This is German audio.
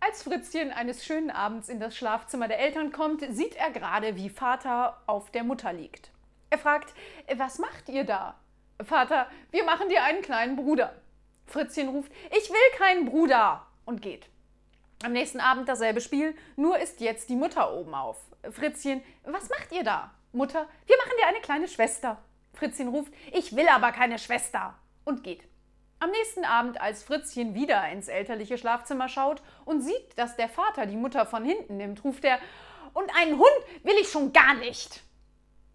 Als Fritzchen eines schönen Abends in das Schlafzimmer der Eltern kommt, sieht er gerade, wie Vater auf der Mutter liegt. Er fragt, was macht ihr da? Vater, wir machen dir einen kleinen Bruder. Fritzchen ruft, ich will keinen Bruder und geht. Am nächsten Abend dasselbe Spiel, nur ist jetzt die Mutter oben auf. Fritzchen, was macht ihr da? Mutter, wir machen dir eine kleine Schwester. Fritzchen ruft, ich will aber keine Schwester und geht. Am nächsten Abend, als Fritzchen wieder ins elterliche Schlafzimmer schaut und sieht, dass der Vater die Mutter von hinten nimmt, ruft er, und einen Hund will ich schon gar nicht.